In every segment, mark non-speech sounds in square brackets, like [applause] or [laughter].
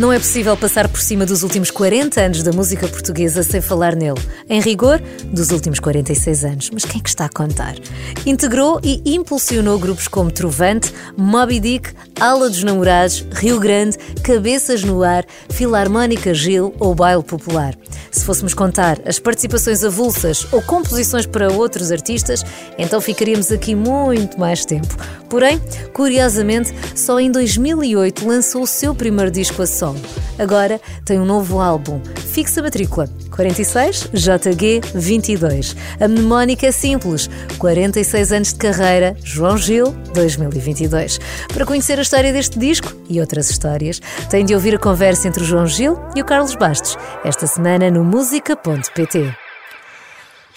Não é possível passar por cima dos últimos 40 anos da música portuguesa sem falar nele. Em rigor, dos últimos 46 anos. Mas quem é que está a contar? Integrou e impulsionou grupos como Trovante, Moby Dick, Ala dos Namorados, Rio Grande, Cabeças no Ar, Filarmónica Gil ou Baile Popular. Se fôssemos contar as participações avulsas ou composições para outros artistas, então ficaríamos aqui muito mais tempo. Porém, curiosamente, só em 2008 lançou o seu primeiro disco a solo. Agora tem um novo álbum, Fixa Matrícula 46 JG 22. A mnemónica é simples: 46 anos de carreira, João Gil 2022. Para conhecer a história deste disco e outras histórias, tem de ouvir a conversa entre o João Gil e o Carlos Bastos, esta semana no música.pt.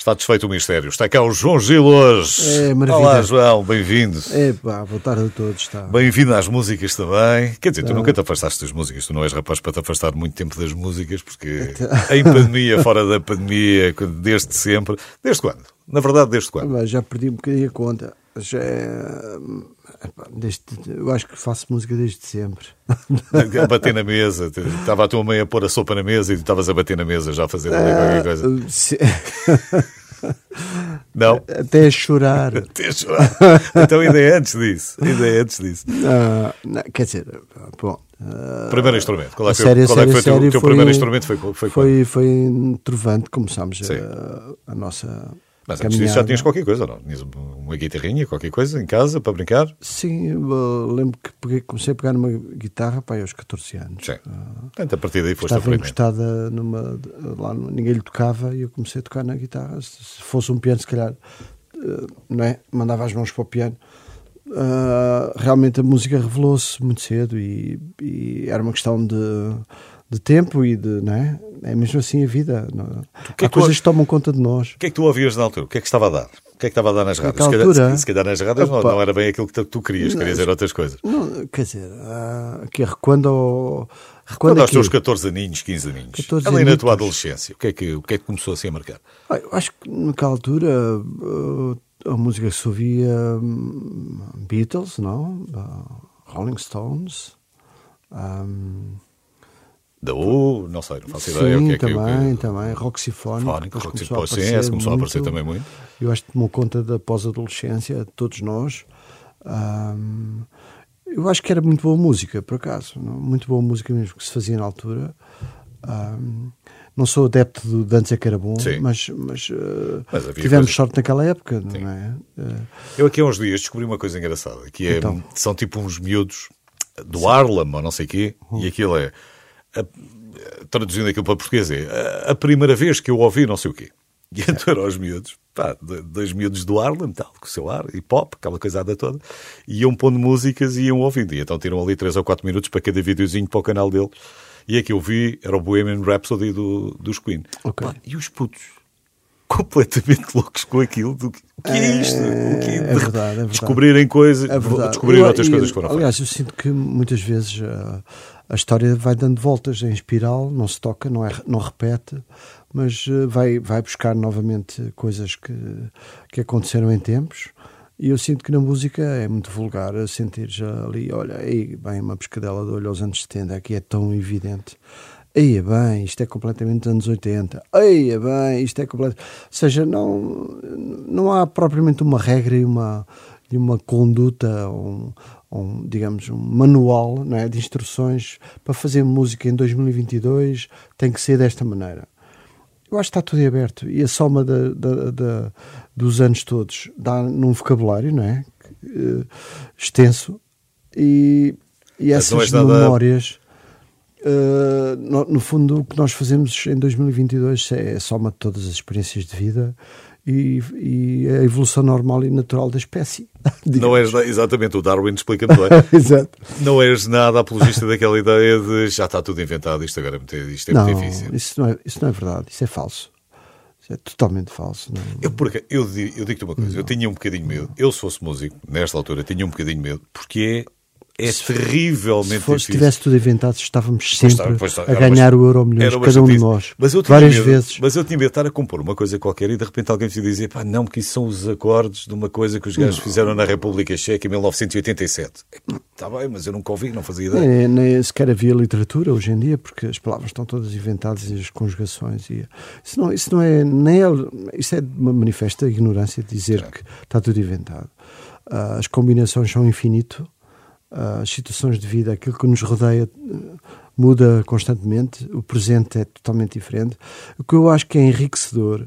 Está desfeito o mistério. Está cá o João Gil hoje. É, maravilha. Olá, João, bem-vindo. É, pá, boa tarde a todos. Está. Bem-vindo às músicas também. Quer dizer, tu nunca te afastaste das músicas, tu não és rapaz para te afastar muito tempo das músicas, porque em pandemia, fora da pandemia, desde sempre. Desde quando? Na verdade, desde quando? Já perdi um bocadinho a conta. Já é, epá, desde, eu acho que faço música desde sempre. A bater na mesa. Estava a tua mãe a pôr a sopa na mesa e tu estavas a bater na mesa já a fazer ali qualquer coisa. Ah, se- [laughs] Não? Até a chorar. [laughs] Até chorar. Então ainda é antes disso. Ainda é antes disso. Ah, não, quer dizer, bom. ah, Primeiro instrumento. Qual é a foi, sério, qual é que foi o teu- teu primeiro instrumento? Foi, foi, foi, foi, foi em Trovante, começámos a, a nossa. Mas antes disso já tinhas qualquer coisa, não? Tinhas uma guitarrinha, qualquer coisa em casa para brincar? Sim, eu lembro que peguei- comecei a pegar numa guitarra pá, aos 14 anos. Sim. Portanto, a partir daí foste Estava encostada numa. Lá, no- ninguém lhe tocava e eu comecei a tocar na guitarra. Se se fosse um piano, se calhar, eh, não é? Mandava as mãos para o piano. Ah, realmente a música revelou-se muito cedo e, e era uma questão de, de tempo e de. Não é? é mesmo assim a vida. Que é há que coisas tu- que tomam conta de nós. O que é que tu ouvias na altura? O que é que estava a dar? O que é que estava a dar nas rádios? Se calhar, altura? se, calhar nas rádios não, Opa. não era bem aquilo que tu, querias, querias dizer outras coisas. Não, quer dizer, ah, que requando ao. Quando aos aqui? teus 14 aninhos, 15 aninhos, 14 ali na anitos. tua adolescência, o que, é que, o que é que começou assim a marcar? Ah, eu acho que naquela altura uh, a música que se ouvia hum, Beatles, não? Ah, Rolling Stones. hum, Da U, não sei, não faço ideia. sim, o que é que, também, o que, também. Rock Sinfónico. Fónico, começou a sinfónico, sim, aparecer esse começou a aparecer muito. também muito. Eu acho que tomou conta da pós-adolescência de todos nós. Hum, eu acho que era muito boa música, por acaso. Muito boa música mesmo que se fazia na altura. Hum, não sou adepto do de antes é que era bom, Sim. mas, mas, uh, Mas tivemos coisas- sorte naquela época, não é? Uh, Eu aqui há uns dias descobri uma coisa engraçada, que é, Então. são tipo uns miúdos do Harlem ou não sei o quê, e aquilo é, a- traduzindo aquilo para português, é a, a primeira vez que eu ouvi não sei o quê. E então eram os miúdos, pá, dois miúdos do Harlem, tal, com o seu ar, hip hop, aquela coisada toda, e iam pondo músicas e iam ouvindo. E então tiram ali 3 ou 4 minutos para cada videozinho para o canal dele. E a que eu vi era o Bohemian Rhapsody do, dos Queen. Ok. Pá, e os putos completamente loucos com aquilo. Do, o que é isto? O que É verdade, é verdade. Descobrirem coisas, É verdade. descobrir Eu- outras eu- coisas que foram Aliás, eu sinto que muitas vezes ah, a história vai dando voltas em espiral, não se toca, não, é, não repete, mas ah, vai, vai buscar novamente coisas que, que aconteceram em tempos. E eu sinto que na música é muito vulgar sentir já ali, olha, aí, bem, uma pescadela de olho aos anos 70, aqui é tão evidente. Aí é bem, isto é completamente anos 80. Aí é bem, isto é completamente. Ou seja, não, não há propriamente uma regra e uma, e uma conduta, um, um, digamos, um manual não é, de instruções para fazer música em 2022 tem que ser desta maneira. Eu acho que está tudo em aberto e a soma da, da- da- dos anos todos dá num vocabulário, não é? Eh, extenso e, e essas memórias. eh, no, no fundo, o que nós fazemos em 2022 é a soma de todas as experiências de vida e, e a evolução normal e natural da espécie. [laughs] Não és, exatamente, o Darwin explica-me bem. [laughs] Exato. não és nada apologista daquela ideia de já está tudo inventado, isto agora é muito, isto é não, muito difícil. isso não, é, isso não é verdade, isso é falso. Isso é totalmente falso. Não, Eu, porque, eu, eu digo-te uma coisa, eu tinha um bocadinho medo, eu se fosse músico, nesta altura, tinha um bocadinho medo, porque é, é terrivelmente se, for, difícil. se tivesse tudo inventado, estávamos Pois sempre está, pois está. a ganhar uma- o euro milhões, cada um de nós. Mas eu várias medo, vezes. Mas eu tinha medo de estar a compor uma coisa qualquer e de repente alguém te dizia, pá, não, porque isso são os acordes de uma coisa que os gajos fizeram na República Checa em 1987. Está bem, mas eu nunca ouvi, não fazia ideia. Nem, nem sequer havia literatura hoje em dia, porque as palavras estão todas inventadas e as conjugações. E, isso, não, isso não é. Nem é, isso é uma manifesta ignorância de dizer que está tudo inventado. Ah, as combinações são infinito, as situações de vida, aquilo que nos rodeia eh, muda constantemente, o presente é totalmente diferente. O que eu acho que é enriquecedor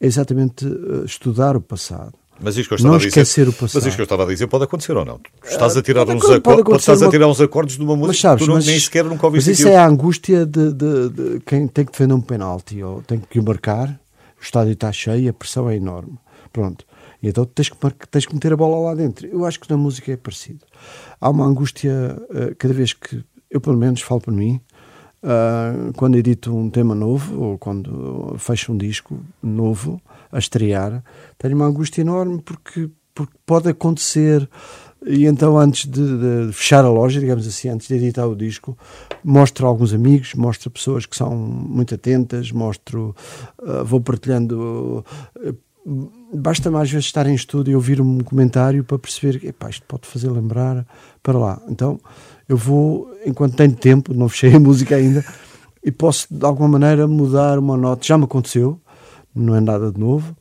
é exatamente eh, estudar o passado. Mas isto que eu estava Não a dizer, esquecer o passado. Mas isto que eu estava a dizer pode acontecer ou não? Tu Estás a tirar uns pode acontecer estás a uma- tirar uns acordes de uma música Mas sabes, que tu não, mas, nem sequer nunca mas ouviste isso aquilo. é a angústia de, de- de quem tem que defender um penalti ou tem que o marcar, o estádio está cheio, a pressão é enorme. Pronto. Então tens que, tens que meter a bola lá dentro. Eu acho que na música é parecido. Há uma angústia eh, cada vez que, eu pelo menos falo por mim, ah, quando edito um tema novo ou quando fecho um disco novo a estrear, tenho uma angústia enorme porque, porque pode acontecer e então antes de, de fechar a loja, digamos assim, antes de editar o disco, mostro alguns amigos, mostro pessoas que são muito atentas, mostro, ah, vou partilhando. ah, Basta mais vezes estar em estúdio e ouvir um comentário para perceber que isto pode fazer lembrar para lá. Então eu vou, enquanto tenho tempo, não fechei a música ainda, e posso de alguma maneira mudar uma nota. Já me aconteceu, não é nada de novo.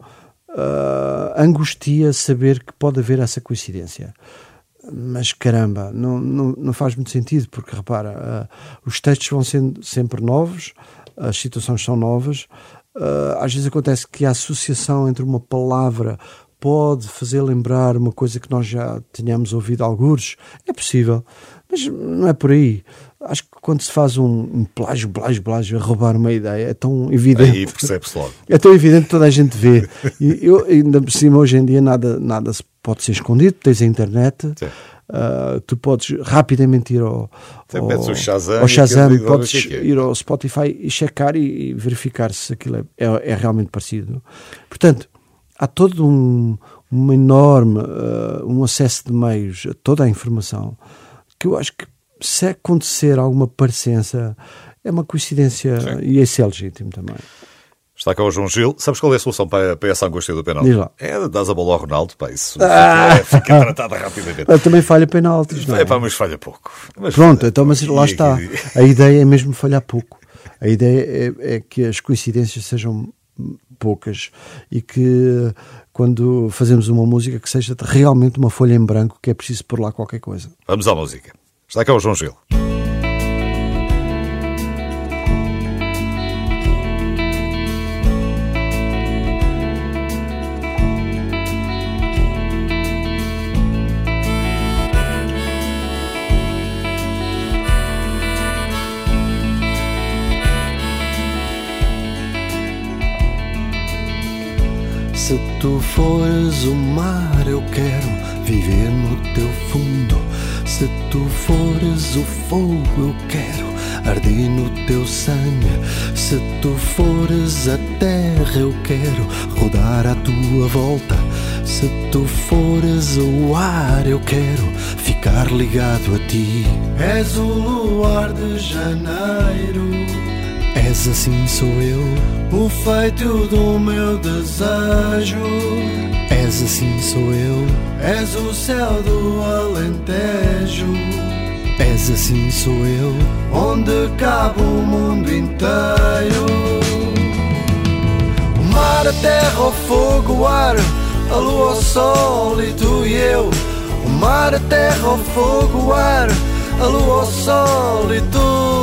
Ah, angustia saber que pode haver essa coincidência. Mas caramba, não, não, não faz muito sentido, porque repara, ah, os textos vão sendo sempre novos, as situações são novas. Ah, às vezes acontece que a associação entre uma palavra pode fazer lembrar uma coisa que nós já tínhamos ouvido alguns. É possível, mas não é por aí. Acho que quando se faz um, um plágio, plágio, plágio, a roubar uma ideia, é tão evidente. Aí percebe-se logo. [laughs] É tão evidente que toda a gente vê. E eu, ainda por cima, hoje em dia, nada, nada se pode ser escondido. Tens a internet, Sim. Ah, tu podes rapidamente ir ao, ao, o Shazam ao Shazam, podes é é. ir ao Spotify e checar e, e verificar se aquilo é, é, é realmente parecido. Portanto, há todo um, um enorme ah, um acesso de meios a toda a informação que eu acho que se acontecer alguma parecença é uma coincidência Sim. e esse é legítimo também. Está cá o João Gil. Sabes qual é a solução para, para essa angústia do penal? Diz lá. É dar a bola ao Ronaldo. Pá, isso Ah! fica, fica tratada rapidamente. Ele também falha penaltis, não é? É, pá, mas falha pouco. Mas Pronto, falha então, mas lá está. A ideia é mesmo falhar pouco. A ideia é, é que as coincidências sejam poucas e que quando fazemos uma música que seja realmente uma folha em branco que é preciso pôr lá qualquer coisa. Vamos à música. Está cá o João Gil. Tu fores o mar, eu quero viver no teu fundo. Se tu fores o fogo, eu quero arder no teu sangue. Se tu fores a terra, eu quero rodar à tua volta. Se tu fores o ar, eu quero ficar ligado a ti. És o luar de janeiro. És assim sou eu, o feito do meu desejo. És assim sou eu, és o céu do Alentejo. És assim sou eu, onde cabe o mundo inteiro. O mar, a terra, o fogo, o ar, a lua, o sol e tu e eu. O mar, a terra, o fogo, o ar, a lua, o sol e tu.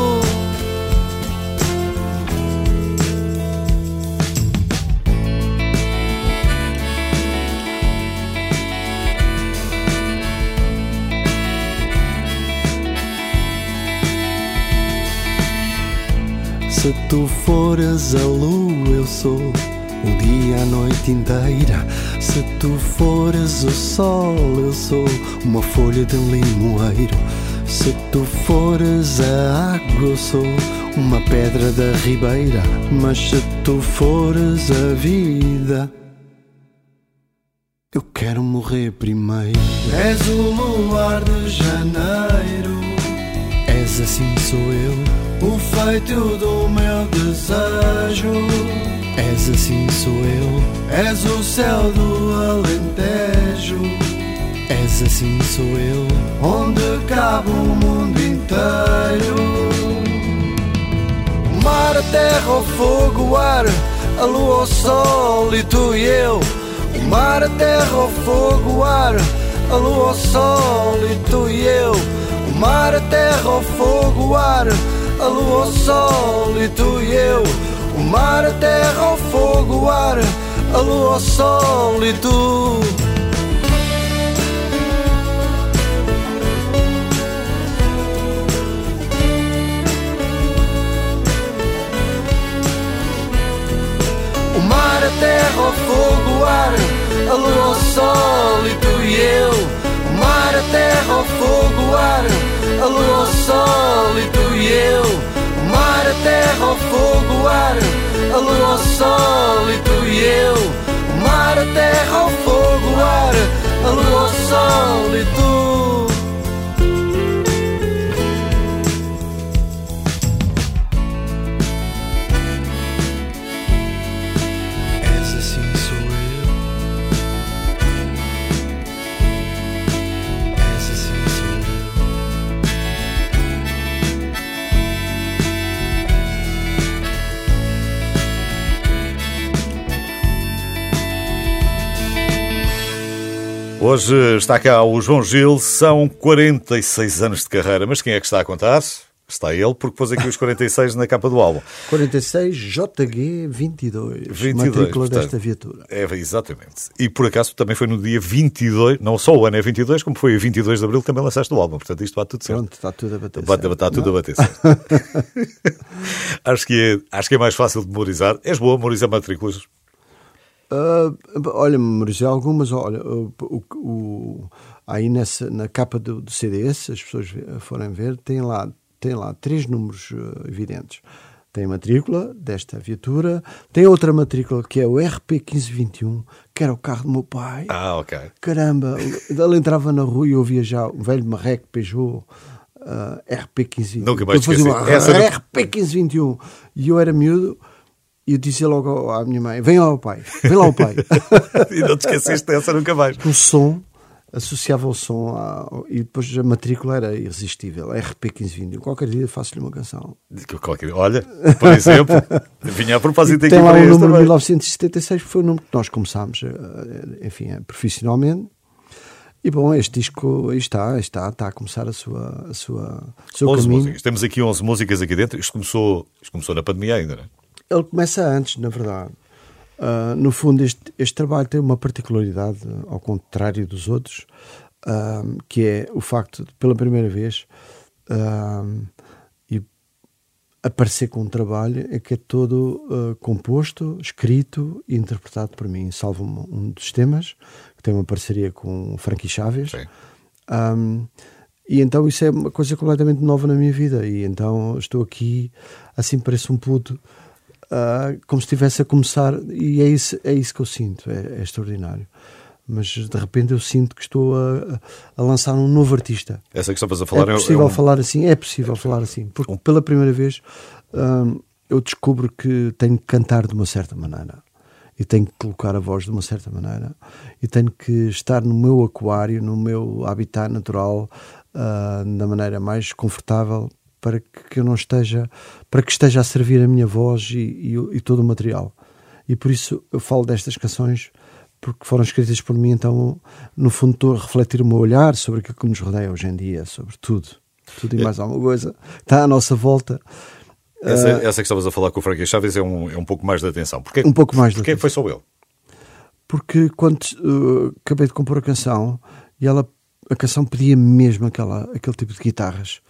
Se tu fores a lua, eu sou o dia, a noite inteira. Se tu fores o sol, eu sou uma folha de limoeiro. Se tu fores a água, eu sou uma pedra da ribeira. Mas se tu fores a vida, Eu quero morrer primeiro. És o luar de janeiro. És assim sou eu. O feito do meu desejo. És assim sou eu. És o céu do Alentejo. És assim sou eu. Onde cabe o mundo inteiro. O mar, a terra, o fogo, o ar. A lua, o sol e tu e eu. O mar, a terra, o fogo, o ar, a lua, o sol e tu e eu. O mar, a terra, o fogo, o ar, a lua, o sol e tu e eu. O mar, a terra, o fogo, o ar, a lua, o sol e tu. O mar, a terra, o fogo, o ar, a lua, o sol e tu e eu. O mar, a terra, o fogo, o ar, a lua, o sol e tu e eu. O mar, a terra, o fogo, o ar, a lua, o sol e tu e eu. O mar, a terra, o fogo, Hoje está cá o João Gil, são 46 anos de carreira, mas quem é que está a contar? Está ele, porque pôs aqui os 46 na capa do álbum. 46 JG 22, 22, matrícula portanto, desta viatura. É, exatamente. E por acaso também foi no dia 22, não só o ano é 22, como foi a 22 de abril que também lançaste o álbum. Portanto, isto bate tudo certo. Pronto, está tudo a bater. Bate, certo. está tudo Não? a bater certo. [laughs] acho, que é, acho que é mais fácil de memorizar. És boa a memorizar matrículas. Ah, olha, memorizei algumas. Olha, o, o- aí nessa, na capa do, do CD, se as pessoas forem ver, tem lá, tem lá três números ah, evidentes. Tem a matrícula desta viatura, tem outra matrícula que é o RP1521, que era o carro do meu pai. Ah, ok. Caramba, ele entrava na rua e eu ouvia já o velho Marreco Peugeot ah, RP1521. Nunca mais esqueci. uma Essa era- RP1521. E eu era miúdo e eu dizia logo à minha mãe: Vem lá o pai, vem lá o pai. [laughs] e não te esqueceste dessa nunca mais. o som, associava o som ao- e depois a matrícula era irresistível, RP1521. Qualquer dia faço-lhe uma canção. Qualquer- Olha, por exemplo, vinha a propósito E aqui tem lá para o número também. 1976, que foi o número que nós começámos, eh, enfim, eh, profissionalmente. E bom, este disco está, está, está a começar a sua, a sua, o seu 11 caminho. músicas. Temos aqui 11 músicas aqui dentro. Isto começou, isto começou na pandemia ainda, não é? Ele começa antes, na verdade. Ah, no fundo, este, este trabalho tem uma particularidade, ao contrário dos outros, ah, que é o facto de, pela primeira vez, ah, e aparecer com um trabalho é que é todo composto, escrito e interpretado por mim. Salvo um, um dos temas, que tem uma parceria com o Frankie Chaves. Um, e então isso é uma coisa completamente nova na minha vida. E então estou aqui, assim parece um puto, ah, como se estivesse a começar. E é isso, é isso que eu sinto, é, é extraordinário. Mas de repente eu sinto que estou a, a lançar um novo artista. Essa que estavas a falar é é, possível é um- falar assim? É possível falar assim. Porque pela primeira vez hum, eu descubro que tenho que cantar de uma certa maneira. E tenho que colocar a voz de uma certa maneira. E tenho que estar no meu aquário, no meu habitat natural, ah, da maneira mais confortável para que eu não esteja, para que esteja a servir a minha voz e, e e todo o material. E por isso eu falo destas canções porque foram escritas por mim, então no fundo estou a refletir o meu olhar sobre aquilo que nos rodeia hoje em dia, sobre tudo, tudo e mais alguma coisa, está à nossa volta. essa, Ah, essa que estavas a falar com o Frankie Chaves é um, é um pouco mais de atenção. Porquê, Um pouco mais Porquê que foi só ele? porque quando uh, acabei de compor a canção e ela a canção pedia mesmo aquela, aquele tipo de guitarras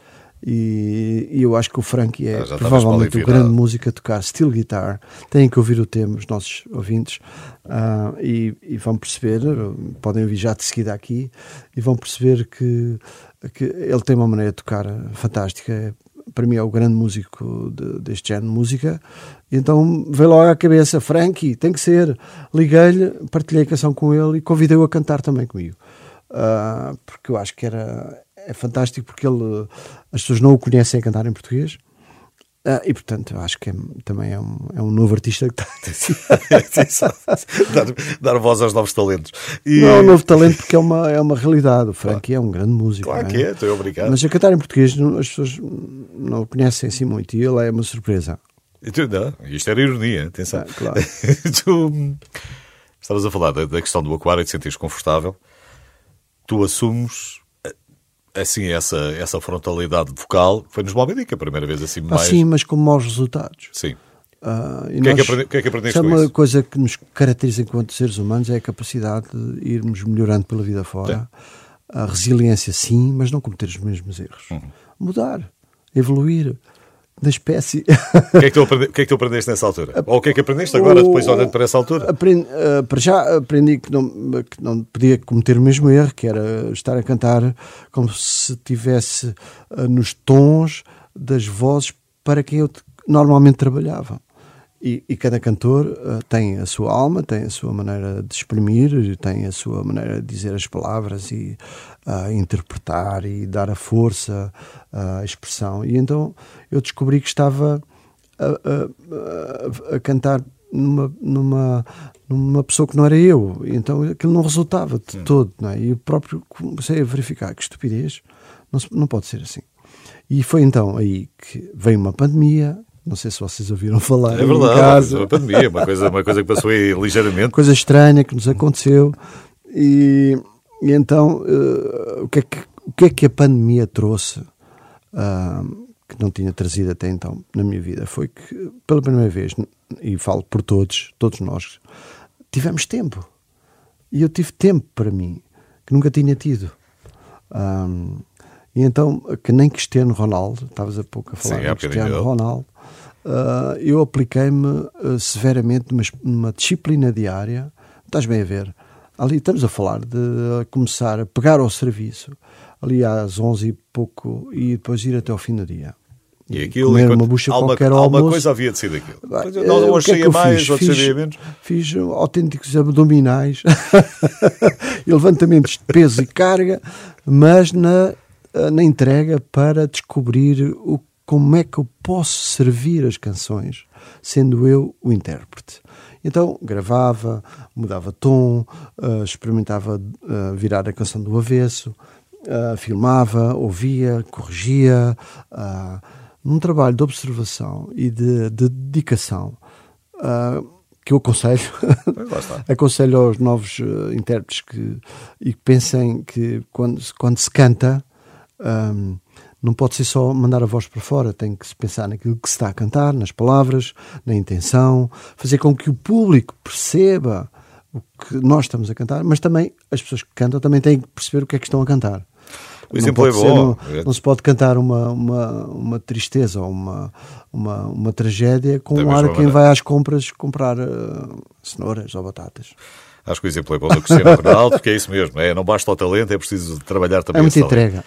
e, e eu acho que o Frank é Ah, provavelmente o grande músico a tocar steel guitar têm que ouvir o tema, os nossos ouvintes ah, e, e vão perceber podem ouvir já de seguida aqui e vão perceber que, que ele tem uma maneira de tocar fantástica para mim é o grande músico de, deste género de música. Então veio logo à cabeça, Frankie, tem que ser. Liguei-lhe, partilhei a canção com ele e convidei-o a cantar também comigo. Uh, porque eu acho que era é fantástico porque ele as pessoas não o conhecem a cantar em português ah, e portanto, eu acho que é, também é um, é um novo artista que está. [laughs] [laughs] dar, dar voz aos novos talentos. E... Não é um novo talento porque é uma, é uma realidade. O Frank claro. é um grande músico. Claro é? que é, estou obrigado. Mas a cantar em português as pessoas não o conhecem assim muito e ele é uma surpresa. Tu, não, isto era ironia, atenção. Ah, claro. [laughs] tu estavas a falar da, da questão do aquário e de sentires confortável. Tu assumes assim, essa, essa frontalidade vocal foi nos Moby Dick a primeira vez assim mais... Ah, sim, mas com maus resultados. Sim. Uh, o, que é que aprende, que é que aprendeste é com uma coisa que nos caracteriza enquanto seres humanos é a capacidade de irmos melhorando pela vida fora. Sim. A resiliência, sim, mas não cometer os mesmos erros. Uhum. Mudar, evoluir da espécie. O que, é que, tu aprendi, que é que tu aprendeste nessa altura? Ou o que é que aprendeste agora, o, depois olhando para essa altura? Aprendi, uh, para já aprendi que não, que não podia cometer o mesmo erro, que era estar a cantar como se estivesse uh, nos tons das vozes para quem eu normalmente trabalhava. E, e, cada cantor uh, tem a sua alma, tem a sua maneira de exprimir, tem a sua maneira de dizer as palavras e uh, interpretar e dar a força, uh, a expressão. E então eu descobri que estava a, a, a, cantar numa, numa, numa pessoa que não era eu. Então aquilo não resultava de Sim. todo. Não é? E eu próprio comecei a verificar que estupidez, não, não pode ser assim. E foi então aí que veio uma pandemia, não sei se vocês ouviram falar. É verdade, casa. uma pandemia, uma coisa, uma coisa que passou aí ligeiramente. Coisa estranha que nos aconteceu. E, e então, uh, o, que é que, o que é que a pandemia trouxe, uh, que não tinha trazido até então na minha vida? Foi que, pela primeira vez, e falo por todos, todos nós, tivemos tempo. E eu tive tempo para mim, que nunca tinha tido. Um, e então, que nem Cristiano Ronaldo, estavas há pouco a falar Sim, de Cristiano Ronaldo, uh, eu apliquei-me uh, severamente numa, numa, disciplina diária. Estás bem a ver? Ali estamos a falar de começar a pegar ao serviço, ali às 11 e pouco, e depois ir até ao fim do dia. E aquilo, comer uma bucha alguma, qualquer ao alguma coisa havia de ser daquilo. Não, hoje é saía mais, outros saía menos. Fiz autênticos abdominais [laughs] e levantamentos de peso e carga, mas na eh, na entrega para descobrir o, como é que eu posso servir as canções, sendo eu o intérprete. Então gravava, mudava tom, uh, experimentava uh, virar a canção do avesso, uh, filmava, ouvia, corrigia. num trabalho de observação e de, de dedicação que eu aconselho, [laughs] aconselho aos novos intérpretes que, e que pensem que quando, quando se canta um, não pode ser só mandar a voz para fora, tem que se pensar naquilo que se está a cantar, nas palavras, na intenção, fazer com que o público perceba o que nós estamos a cantar, mas também as pessoas que cantam também têm que perceber o que é que estão a cantar. O exemplo é bom. Ser, não, não, se pode cantar uma, uma, uma tristeza ou uma, uma, uma tragédia com um ar quem vai às compras comprar uh, cenouras ou batatas. Acho que o exemplo é bom do Cristiano Ronaldo, porque é isso mesmo. É, não basta o talento, é preciso trabalhar também. É muita entrega.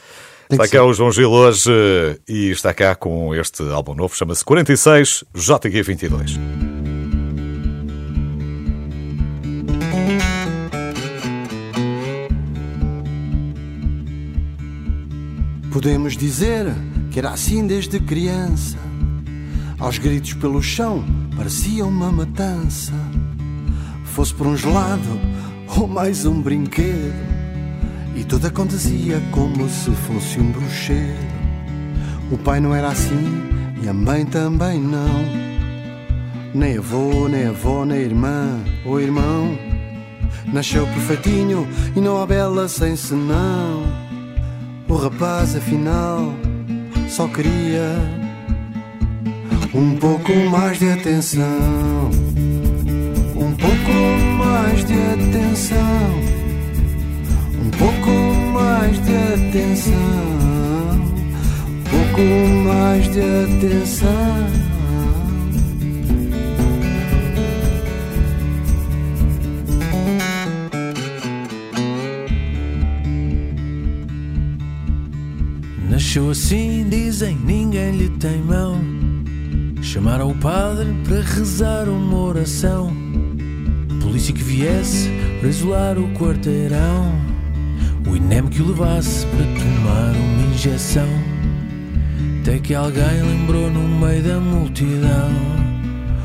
Tem está cá o João Gil hoje eh, e está cá com este álbum novo, chama-se 46 JG22. Podemos dizer que era assim desde criança. Aos gritos pelo chão parecia uma matança. Fosse por um gelado ou mais um brinquedo. E tudo acontecia como se fosse um bruxedo. O pai não era assim e a mãe também não. Nem avô, nem avó, nem irmã ou irmão. Nasceu perfeitinho e não há bela sem senão. O rapaz, afinal, só queria um pouco mais de atenção. Um pouco mais de atenção pouco mais de atenção, pouco mais de atenção. Nasceu assim, dizem, ninguém lhe tem mão. Chamaram o padre para rezar uma oração. Polícia que viesse para isolar o quarteirão. O INEM que o levasse para tomar uma injeção. Até que alguém lembrou no meio da multidão.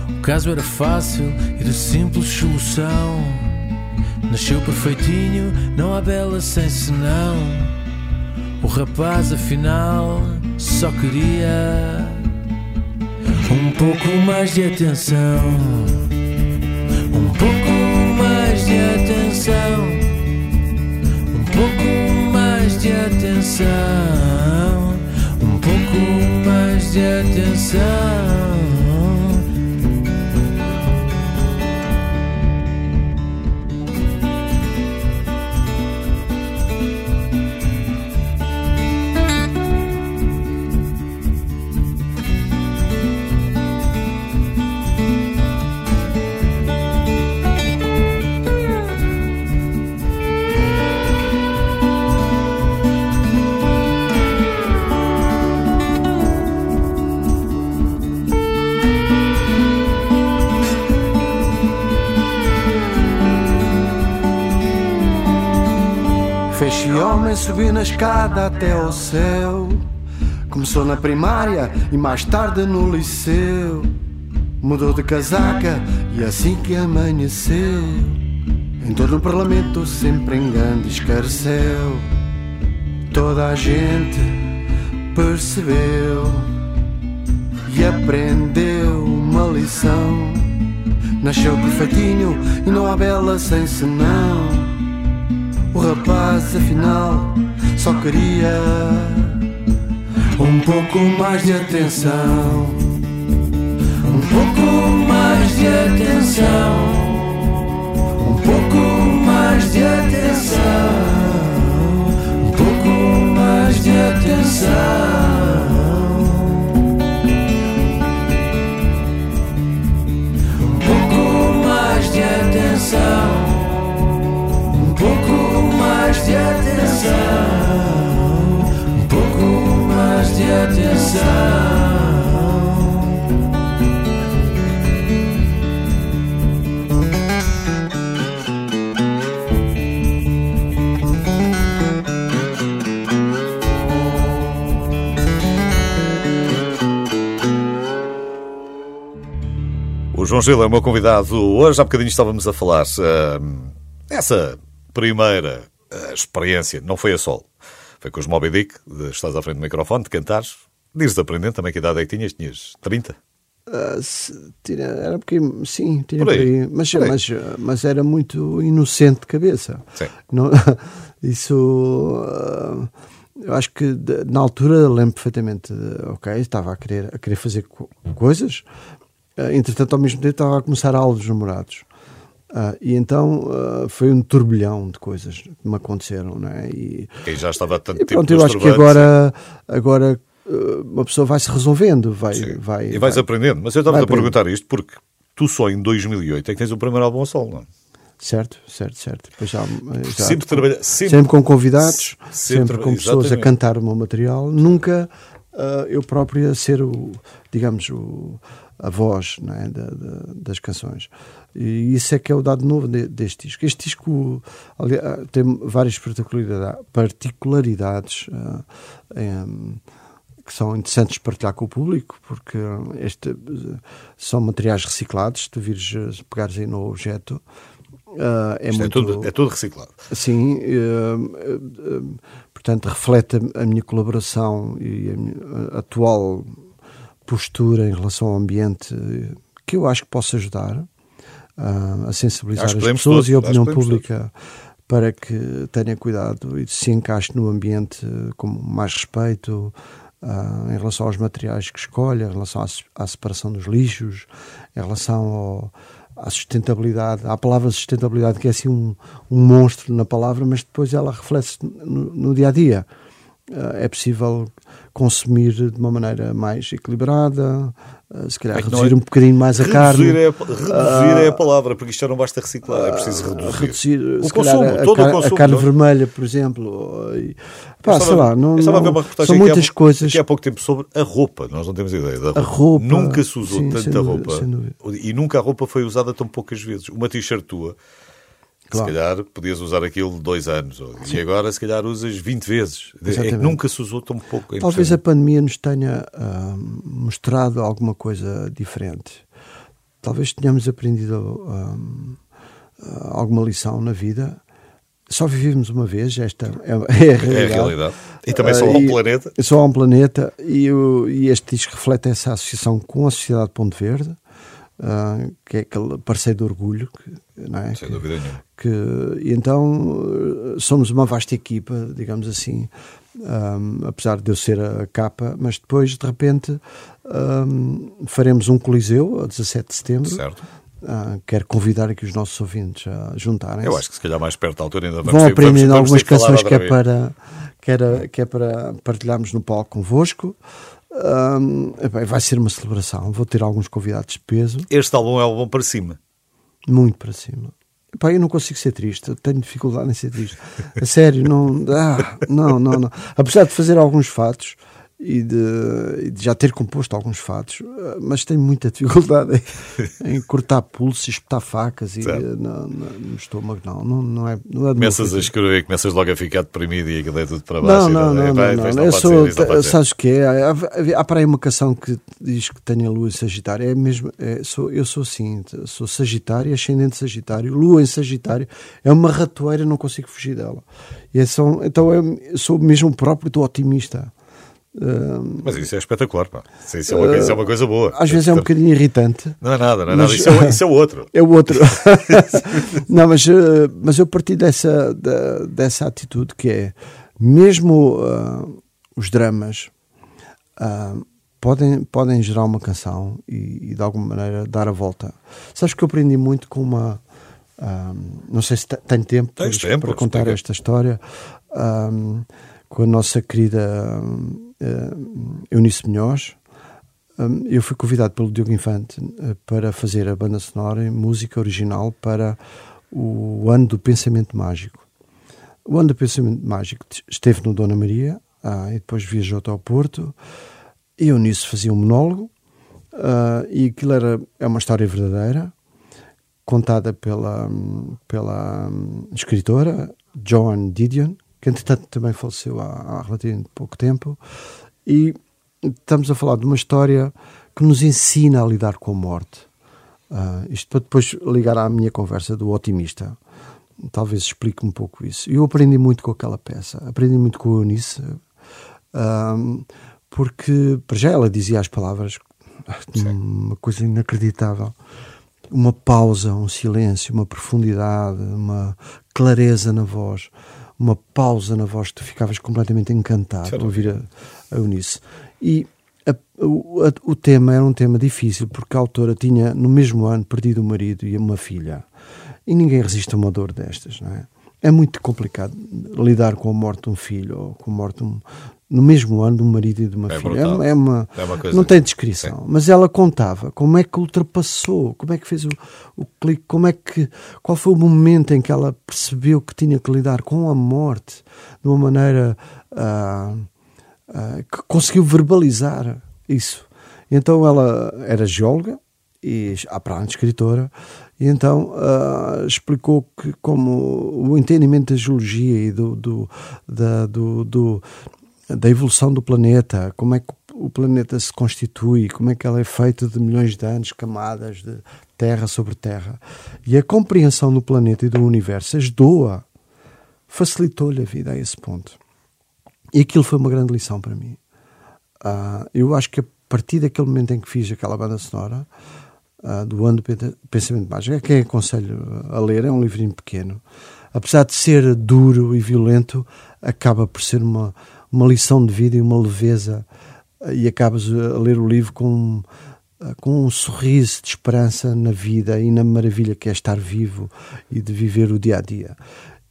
O caso era fácil e de simples solução. Nasceu perfeitinho, não há bela sem senão. O rapaz afinal só queria um pouco mais de atenção. Um pouco mais de atenção. Pouco mais de atenção. Um pouco mais de atenção. Homem, subiu na escada até ao céu. Começou na primária e mais tarde no liceu. Mudou de casaca e assim que amanheceu. Entrou no parlamento sempre em grande escarcel. Toda a gente percebeu e aprendeu uma lição. Nasceu perfeitinho e não há bela sem senão. O rapaz, afinal, só queria um pouco mais de atenção. Um pouco mais de atenção. Um pouco mais de atenção. Um pouco mais de atenção. João Gil é o meu convidado hoje. Há bocadinho estávamos a falar uh, essa primeira uh, experiência, não foi a sol, foi com os Moby Dick, de, estás à frente do microfone, de cantares. Dizes aprendendo também que idade é que tinhas? Tinhas 30? Uh, se, tinha, era porque sim, tinha Por por aí. Mas, por aí. Mas, mas era muito inocente de cabeça. Sim. Não, [laughs] isso uh, eu acho que na altura lembro perfeitamente, ok, estava a querer, a querer fazer co- coisas, entretanto, ao mesmo tempo, estava a começar aulas namorados. Uh, e então uh, foi um turbilhão de coisas que me aconteceram, não é? E, Quem já estava há tanto e tempo pronto, eu nos acho que agora, agora uh, uma pessoa vai se resolvendo, vai, sim. vai, e vais vai- aprendendo. Mas eu estava a perguntar isto porque tu só em 2008 é que tens o primeiro álbum a sol, não é? Certo, certo, certo. Já, já- Sempre trabalha- sempre- sempre com convidados, sempre sempre, com pessoas a exatamente. cantar o meu material. Nunca ah, eu próprio a ser o, digamos, o, a voz é, da- da- das canções. E isso é que é o dado novo de- deste disco. Este disco ali, ah, tem várias particularidade- particularidades ah, em- que são interessantes de partilhar com o público, porque este, eh, são materiais reciclados. Tu vires, pegares aí no objeto, ah, é muito. é, tudo, é tudo reciclado. Sim, eh, eh, portanto, reflete a minha colaboração e a minha a atual postura em relação ao ambiente, que eu acho que posso ajudar ah, a sensibilizar as pessoas todos, e a opinião pública para que tenham cuidado e se encaixe no ambiente com mais respeito ah, em relação aos materiais que escolhe, em relação à, se- à separação dos lixos, em relação ao- à sustentabilidade. Há a palavra sustentabilidade que é assim um, um monstro na palavra, mas depois ela reflete no, no dia a dia. É possível consumir de uma maneira mais equilibrada, uh, se calhar é reduzir é, um bocadinho mais a reduzir carne. É, reduzir é a palavra, porque isto já não basta reciclar, é preciso reduzir. reduzir o consumo, a, todo a, o consumo. A carne não? vermelha, por exemplo. E, pá, sei lá, não, não, são muitas há, coisas. Aqui há pouco tempo sobre a roupa, nós não temos ideia da roupa. A roupa nunca se usou sim, tanta roupa. E nunca a roupa foi usada tão poucas vezes. Uma t-shirt tua Claro. Se calhar podias usar aquilo dois anos Sim. e agora se calhar usas 20 vezes. É que nunca se usou tão pouco. É Talvez a pandemia nos tenha uh, mostrado alguma coisa diferente. Talvez tenhamos aprendido uh, alguma lição na vida. Só vivemos uma vez, esta é, é a realidade. É a realidade. E também só há um planeta. Só há um planeta e, e este disco reflete essa associação com a Sociedade Ponto Verde uh, que é aquele parceiro de orgulho, que, não é? Sem que, dúvida nenhuma. Que, e então somos uma vasta equipa, digamos assim, um, apesar de eu ser a capa, mas depois de repente um, faremos um coliseu a 17 de setembro. Certo. Uh, quero convidar aqui os nossos ouvintes a juntarem-se. Eu acho que se calhar mais perto da altura ainda vamos Vão aprender algumas canções que é, para, que, era, que é para partilharmos no palco convosco. Um, vai ser uma celebração. Vou ter alguns convidados de peso. Este álbum é o álbum para cima. Muito para cima. Epá, eu não consigo ser triste, tenho dificuldade em ser triste. A sério, não, ah, não, não, não. Apesar de fazer alguns fatos, e de, de, já ter composto alguns fatos, eh, mas tenho muita dificuldade em, em cortar pulsos, espetar facas e no, no, estômago. Não, não, não é. Não é começas a escrever, começas logo a ficar deprimido e aquilo é tudo para baixo. Não, não, não, não, não, não. Eu sou, ser, sabes o que é? Há, há para aí uma canção que diz que tenho a lua em Sagitário. É mesmo, é, sou, eu sou assim, sou Sagitário, ascendente Sagitário, lua em Sagitário. É uma ratoeira, não consigo fugir dela. E é só, então eu sou mesmo próprio do otimista. Mas isso é espetacular, pá. Isso é uma, isso é uma coisa boa. Às vezes é um bocadinho irritante. Não é nada, não é nada. Isso é, isso é o [laughs] outro. É o outro. [laughs] não, mas, mas eu parti dessa, dessa atitude que é, mesmo uh, os dramas uh, podem, podem gerar uma canção e, e, de alguma maneira dar a volta. Sabes que eu aprendi muito com uma. Uh, não sei se tenho tempo, tempo para contar esta história. com a nossa querida uh, Eunice Munhoz. Um, eu fui convidado pelo Diogo Infante uh, para fazer a banda sonora em música original para o ano do Pensamento Mágico. O ano do Pensamento Mágico esteve no Dona Maria uh, e depois viajou até ao Porto. E eu nisso fazia um monólogo uh, e aquilo era, é uma história verdadeira contada pela, pela um, escritora Joan Didion, que entretanto também faleceu há, há relativamente pouco tempo, e estamos a falar de uma história que nos ensina a lidar com a morte. Uh, isto para depois ligar à minha conversa do otimista. Talvez explique um pouco isso. Eu aprendi muito com aquela peça, aprendi muito com a Eunice, uh, porque, para já, ela dizia as palavras, Sim. uma coisa inacreditável. Uma pausa, um silêncio, uma profundidade, uma clareza na voz uma pausa na voz, tu ficavas completamente encantado a ouvir a, a Eunice. E a, o, a, o tema era um tema difícil, porque a autora tinha, no mesmo ano, perdido o marido e uma filha. E ninguém resiste a uma dor destas, não é? É muito complicado lidar com a morte de um filho ou com a morte de um, no mesmo ano de um marido e de uma é filha. É, é, uma, é uma coisa, não tem descrição. Sim. Mas ela contava como é que ultrapassou, como é que fez o, o clique, como é que, qual foi o momento em que ela percebeu que tinha que lidar com a morte de uma maneira uh, uh, que conseguiu verbalizar isso. Então ela era geóloga e a para escritora e então uh, explicou que como o entendimento da geologia e do, do, da, do, do da evolução do planeta, como é que o planeta se constitui, como é que ela é feita de milhões de anos, camadas de terra sobre terra. E a compreensão do planeta e do universo ajudou-a, facilitou-lhe a vida a esse ponto. E aquilo foi uma grande lição para mim. Uh, eu acho que a partir daquele momento em que fiz aquela banda sonora, uh, do ano do Pensamento Mágico, é quem aconselho a ler, é um livrinho pequeno. Apesar de ser duro e violento, acaba por ser uma, uma lição de vida e uma leveza e acabas a ler o livro com, com um sorriso de esperança na vida e na maravilha que é estar vivo e de viver o dia a dia.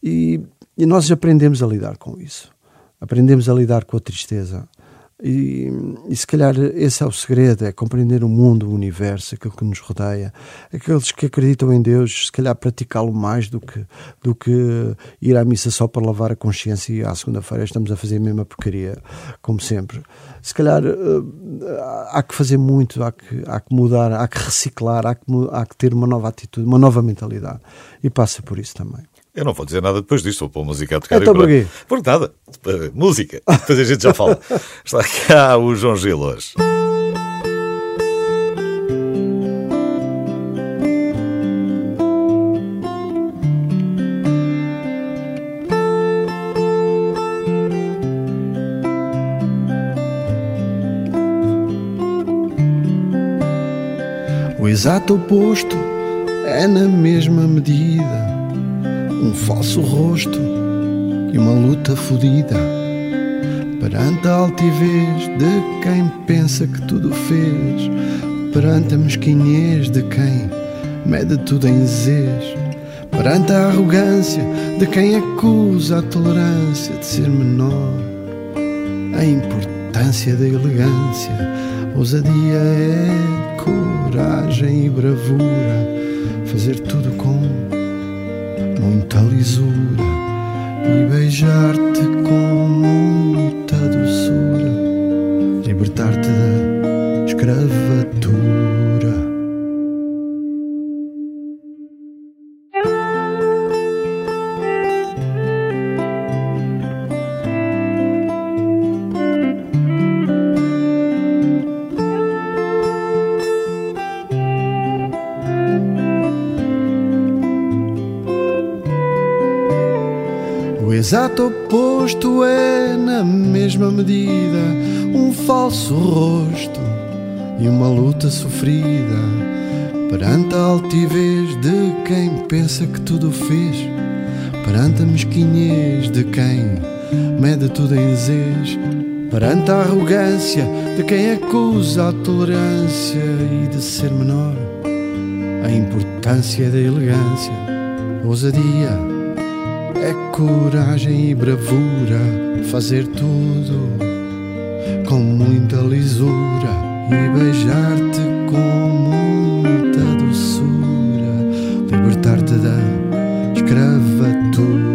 E, e nós aprendemos a lidar com isso. aprendemos a lidar com a tristeza. E, e, se calhar esse é o segredo, é compreender o mundo, o universo, aquilo que nos rodeia. Aqueles que acreditam em Deus, se calhar praticá-lo mais do que, do que ir à missa só para lavar a consciência e à segunda-feira estamos a fazer a mesma porcaria, como sempre. Se calhar uh, há que fazer muito, há que, há que mudar, há que reciclar, há que, há que ter uma nova atitude, uma nova mentalidade. E passa por isso também. Eu não vou dizer nada depois disto, vou pôr música a tocar. Então porquê? Por nada. Música. [laughs] Depois a gente já fala. Está cá o João Gil hoje. O exato oposto é na mesma medida um falso rosto e uma luta fodida perante a altivez de quem pensa que tudo fez, perante a mesquinhez de quem mede tudo em zez, perante a arrogância de quem acusa a tolerância de ser menor, a importância da elegância, ousadia é coragem e bravura, fazer tudo com muita lisura e beijar-te com muita doçura, libertar-te exato oposto é, na mesma medida, um falso rosto e uma luta sofrida perante a altivez de quem pensa que tudo fez, perante a mesquinhez de quem mede tudo em zez, perante a arrogância de quem acusa a tolerância e de ser menor, a importância da elegância, ousadia é coragem e bravura fazer tudo com muita lisura e beijar-te com muita doçura, libertar-te da escravatura.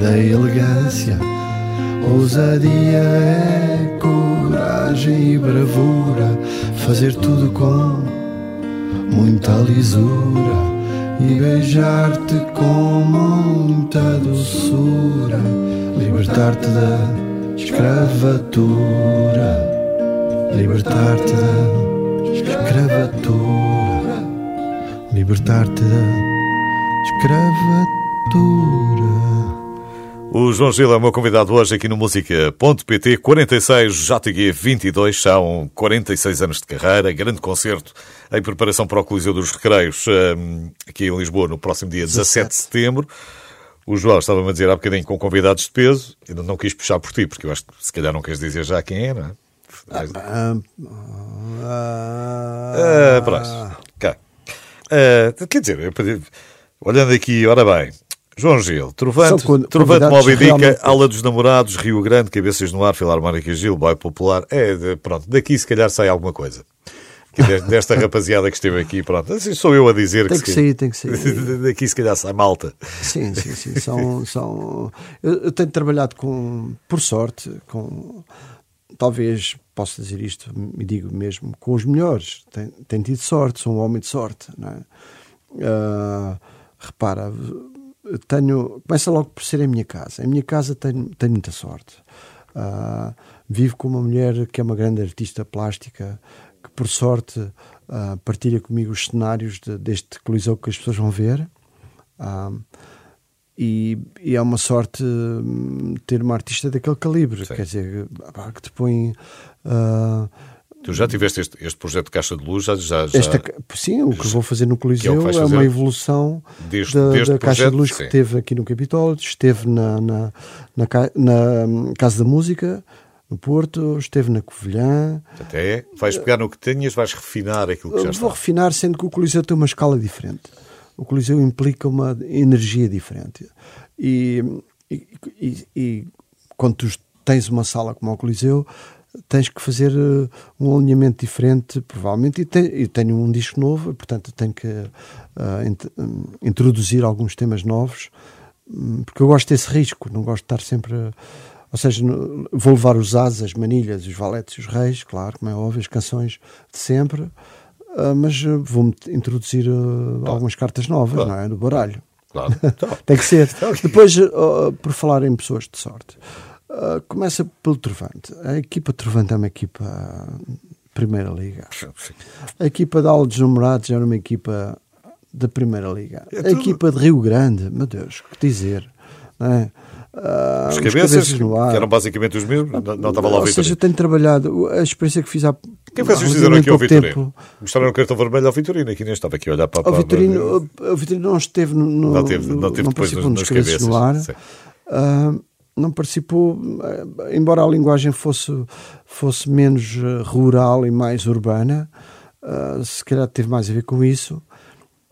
Da elegância. Ousadia é coragem e bravura, fazer tudo com muita lisura e beijar-te com muita doçura, libertar-te da escravatura, libertar-te da escravatura libertar-te da escravatura. O João Gil é o meu convidado hoje aqui no Música.pt. 46 JTG 22, são 46 anos de carreira, grande concerto em preparação para o Coliseu dos Recreios, hum, aqui em Lisboa, no próximo dia 17 de setembro. O João estava-me a dizer há bocadinho com convidados de peso, ainda não quis puxar por ti, porque eu acho que se calhar não queres dizer já quem é, não é? Ah, ah, ah, ah. Uh, quer dizer, olhando aqui, ora bem, João Gil, Trovante, Trovante Moby Dica, realmente... Aula dos Namorados, Rio Grande, Cabeças no Ar, Filarmónica Gil, Boy Popular. É, de, pronto, daqui se calhar sai alguma coisa. [laughs] Desta rapaziada que esteve aqui, pronto. Assim sou eu a dizer tem que, que sair, tem que sair. [laughs] Daqui se calhar sai malta. Sim, sim, sim. [laughs] São, são... Eu, eu tenho trabalhado com, por sorte, com talvez posso dizer isto, me digo mesmo, com os melhores. Tenho, tenho tido sorte, sou um homem de sorte. Não é? Uh, repara, tenho, começa logo por ser a minha casa. Em minha casa tenho, tenho muita sorte. Uh, vivo com uma mulher que é uma grande artista plástica, que por sorte uh, partilha comigo os cenários de, deste colisão que as pessoas vão ver. E, e é uma sorte hum, ter uma artista daquele calibre, Sim. quer dizer, que te põe. ah, Tu já tiveste este, este projeto de Caixa de Luz, já, já, já esta, sim, o que vou fazer no Coliseu vais é, fazer uma evolução deste, da, deste da Caixa projeto, de Luz sim. que teve aqui no Capitólio, esteve na, na, na, na, Casa da Música, no Porto, esteve na Covilhã. Até vais pegar no que tenhas, vais refinar aquilo que já está. Vou refinar, sendo que o Coliseu tem uma escala diferente. O Coliseu implica uma energia diferente. E, e, e- e quando tu tens uma sala como o Coliseu, tens que fazer eh, um alinhamento diferente, provavelmente. E, te- e tenho um disco novo, portanto, tenho que ah, int- hum, introduzir alguns temas novos, hum, porque eu gosto desse risco, não gosto de estar sempre. a- ou seja, no- vou levar os as, as manilhas, os valetes e os reis, claro, como é óbvio, as canções de sempre, ah, mas vou-me introduzir ah, algumas cartas novas, Claro. não é? Do baralho. Claro. [laughs] Então, Tem que ser. Depois, ah, por falar em pessoas de sorte, ah, começa pelo Trovante. A equipa Trovante é uma equipa ah, Primeira Liga. A equipa de Aldos Numerados era uma equipa da Primeira Liga. É a equipa de Rio Grande, meu Deus, que dizer. Não é? Ah, Os os cabeças, no ar. que eram basicamente os mesmos, não, não estava lá o Ou seja, tenho trabalhado, a experiência que fiz há. O que é que vocês fizeram aqui ao Vitorino? pouco Mostraram o cartão vermelho ao Vitorino, aqui nem estava aqui a olhar para, O Vitorino, o Vitorino não esteve no. no- Não teve- não teve não depois nas nos cabeças no ar. cabeças. Ah, não participou, ah, embora a linguagem fosse, fosse menos ah, rural e mais urbana, ah, se calhar teve mais a ver com isso.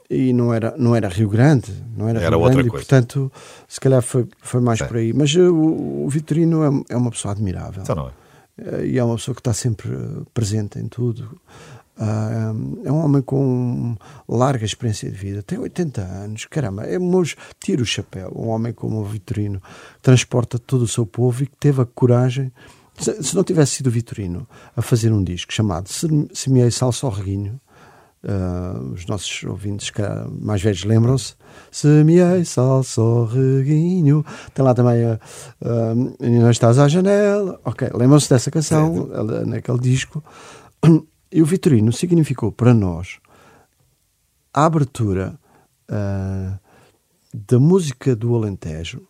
E não era, não era Rio Grande, não era, Era Rio Grande, e portanto, se calhar foi, foi mais Sim. por aí. Mas o, o Vitorino é, é uma pessoa admirável. Então não é. Eh, e é uma pessoa que está sempre eh, presente em tudo. Ah, é um homem com larga experiência de vida, tem 80 anos, caramba, é tira o chapéu. Um homem como o Vitorino transporta todo o seu povo e que teve a coragem. Se, se não tivesse sido o Vitorino a fazer um disco chamado Sem- Semeei Salsa ao Reguinho, ah, os nossos ouvintes mais velhos lembram-se. Semeei salsa ao reguinho. Tem lá também a ah, Não Estás à Janela. Ok, lembram-se dessa canção, ela- naquele disco. E o Vitorino significou para nós a abertura ah, da música do Alentejo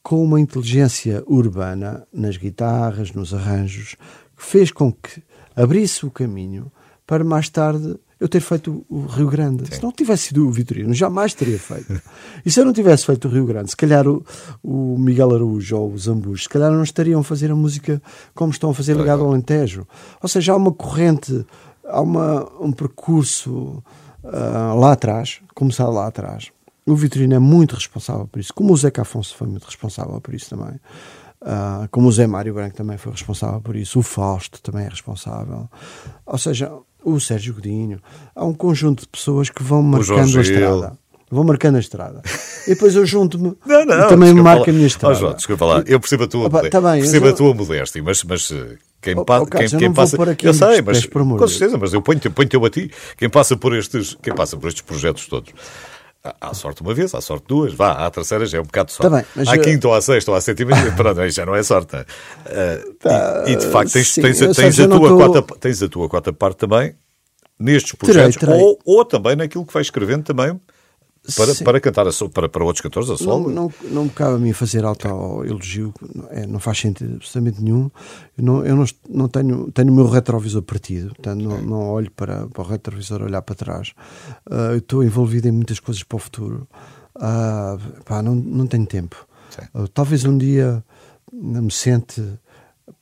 com uma inteligência urbana nas guitarras, nos arranjos, que fez com que abrisse o caminho para mais tarde eu ter feito o Rio Grande. Se não tivesse sido o Vitorino, jamais teria feito. E se eu não tivesse feito o Rio Grande, se calhar o, o Miguel Araújo ou os Ambus, se calhar não estariam a fazer a música como estão a fazer ligado ao Alentejo. Ou seja, há uma corrente, há uma, um percurso ah, lá atrás, começar lá atrás. O Vitorino é muito responsável por isso, como o Zeca Afonso foi muito responsável por isso também. Ah, como o Zé Mário Branco também foi responsável por isso, o Fausto também é responsável. Ou seja, o Sérgio Godinho. Há um conjunto de pessoas que vão marcando a estrada. Vão marcando a estrada. E depois eu junto-me [laughs] Não, não, e também marco a minha estrada. Ó, João, desculpa lá, eu percebo a tua, Opa, modéstia, tá bem, percebo eu a tua modéstia, mas, mas eh, quem, Oh, pa- oh, Carlos, quem, passa. eu sei, mas com certeza, mas eu ponho-te ponho a ti. Quem passa por estes, quem passa por estes projetos todos. Há sorte uma vez, há sorte duas, vá, à terceira já é um bocado de sorte. Tá bem, mas à eu- quinta ou à sexta ou à sétima, [laughs] pronto, já não é sorte. é? Ah, e, e, de facto tens, sim, tens, tens, a tua tô- quarta, tens a tua quarta parte também nestes Terei, projetos terei. Ou, ou também naquilo que vais escrevendo também para, Sim. para cantar a so- para, para outros cantores a Não, solo. não, não me cabe a mim fazer auto-elogio, não, é, não faz sentido absolutamente nenhum. Eu não, eu não, não tenho, tenho o meu retrovisor partido, portanto, não, não olho para, para o retrovisor olhar para trás. Ah, eu estou envolvido em muitas coisas para o futuro. Ah, pá, não, não tenho tempo. Ah, talvez um dia me sente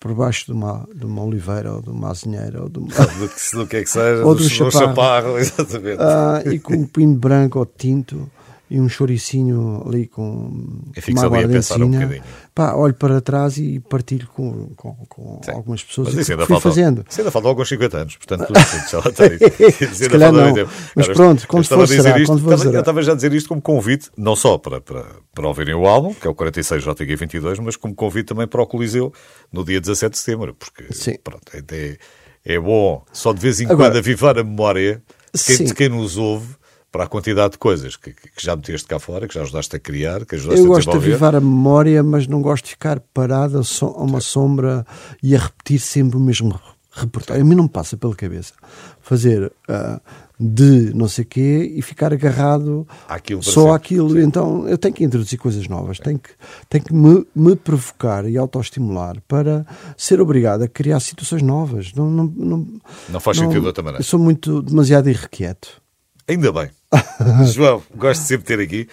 por baixo de uma, de uma oliveira ou de uma azinheira ou de uma, do que, do que é que seja, [laughs] Ou do, do chaparro. chaparro, [laughs] exatamente. Ah, e com um pinho branco ou tinto e um choricinho ali com, E com fico uma ali a pensar um bocadinho. Pá, olho para trás e partilho com, com, com algumas pessoas Mas isso que ainda fui falta, fazendo. isso ainda falta alguns 50 anos, portanto, [laughs] Se calhar não. Mas pronto, eu quando for será, isto, quando for estava-. Eu estava já a dizer isto como convite, não só para, para, para ouvirem o álbum, que é o 46 JG22, mas como convite também para o Coliseu no dia 17 de setembro, porque Sim. pronto, é, é bom só de vez em Agora- quando avivar a memória de quem, de quem nos ouve para a quantidade de coisas que, que já meteste cá fora, que já ajudaste a criar, que ajudaste Eu a gosto de desenvolver. avivar a memória, mas não gosto de ficar parado a, so- a uma sombra e a repetir sempre o mesmo reportagem. A mim não me passa pela cabeça fazer uh, de não sei quê e ficar agarrado Aquilo só sempre. àquilo. Então eu tenho que introduzir coisas novas, tenho que, tenho que me, me provocar e autoestimular para ser obrigado a criar situações novas. Não, não, não, Não faz sentido de outra maneira. Eu sou muito demasiado irrequieto. Ainda bem. [laughs] João, gosto de sempre ter aqui.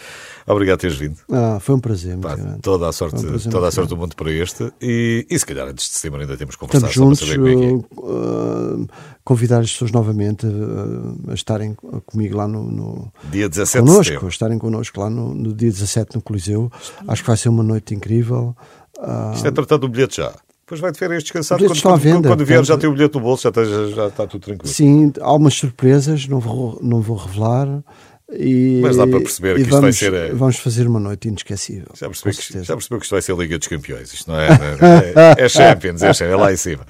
Obrigado por teres vindo. Ah, foi um prazer. Pá, toda a sorte, um toda a sorte do mundo para este. E, e se calhar antes de setembro ainda temos que conversar Estamos juntos, para saber como é que é. uh, convidar as pessoas novamente uh, a estarem comigo lá no, no Dia 17 de connosco, a estarem connosco lá no, no dia 17 no Coliseu. Acho que vai ser uma noite incrível. Uh, Isto é tratado do bilhete já. Depois vai de férias descansado. Quando, estão à quando, venda, quando vier já tem o bilhete no bolso, já está, já, está tudo tranquilo. sim, há umas surpresas, não vou, não vou revelar. E, Mas dá para perceber que isto vai vamos, ser, eh, Vamos fazer uma noite inesquecível. Já percebeu, que, já percebeu que isto vai ser a Liga dos Campeões. Isto não é. É, é [laughs] Champions, é, Champions, é lá em cima.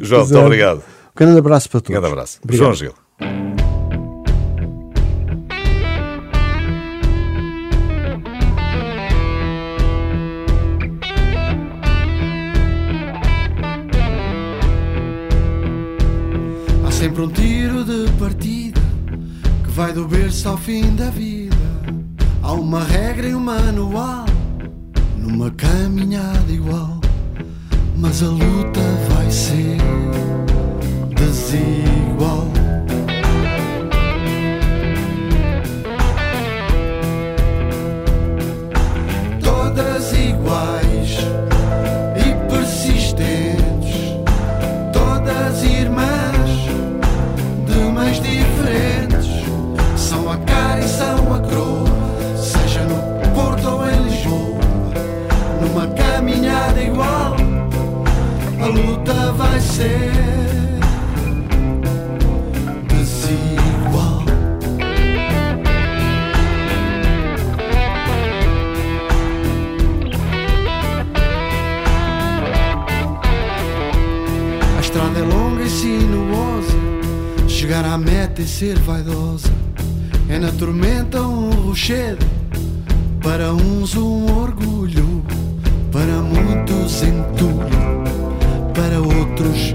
João, muito Exato. obrigado. Um grande abraço para Um todos. grande abraço. Obrigado. João Gil. Vai do berço ao fim da vida. Há uma regra e um manual numa caminhada igual. Mas a luta vai ser desigual. Chegar à meta e ser vaidosa. É na tormenta um rochedo. Para uns um orgulho. Para muitos entulho. Outros